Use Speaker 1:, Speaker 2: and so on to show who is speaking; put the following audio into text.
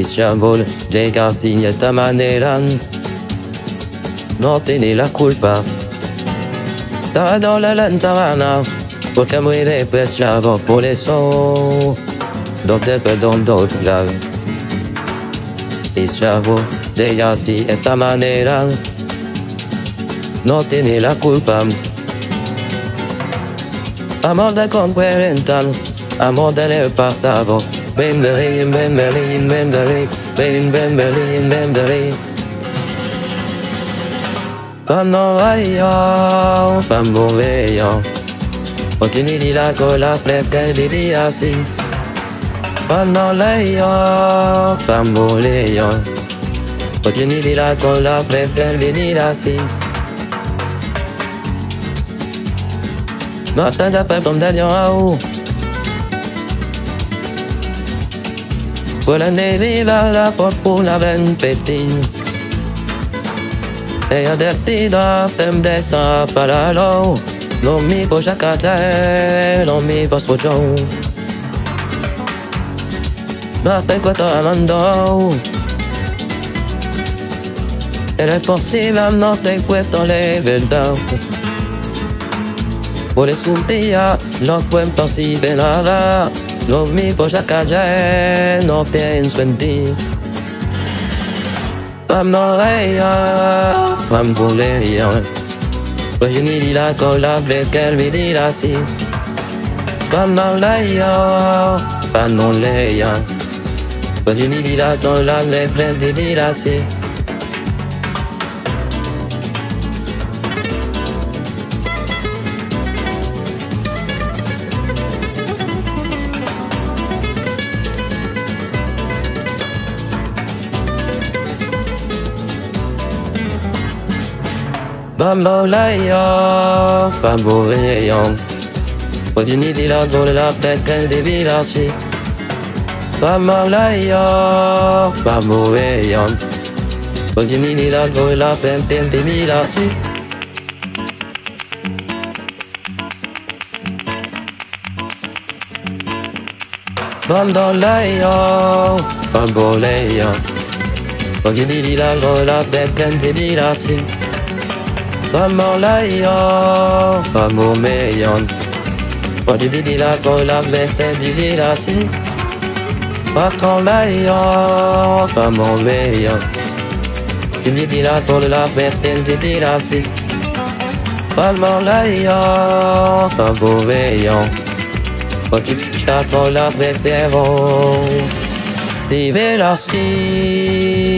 Speaker 1: siamo llega sin esta manera. No tiene la culpa. Dans la lantana, porque muy despreciado por eso. No te perdono la. Siamo llega sin esta manera. No tiene la culpa. Amor de con 40, amor del pasado. Ben Berlin, Ben Berlin, Ben Berlin, Ben Ben Berlin, Ben Berlin. Fanno vaio, fanno veio. Oggi di la cola fredda di dia sì. Fanno leio, fanno leio. Oggi di la cola fredda di dia sì. Notte da per bombardiamo a u. Quella neviva la fortuna ben petin E advertida fem de sa paralo No mi po jacate, no mi po sfoggio Ma per questo amando Ed è possibile non te questo le vedo Por eso un día no fue imposible nada. Los amigos ya no pienso en ti. Mam no reía, mam volvía. Pues yo ni dirá la vez que él me dirá así. Mam no leía, mam no leía. Pues yo ni dirá la. Bamboleo, bamboleo Reveni di là dans la fête des villages Bamboleo, bamboleo Reveni di là dans la fête des villages Bamboleo, bamboleo Reveni di là dans la fête des villages Vamos laio, vamos meillon. Pode dividir la con la veste divirati. Patron laio, vamos meillon. Dividir la con la veste divirati. Vamos laio, vamos meillon. Pode dividir la con la veste Divirati.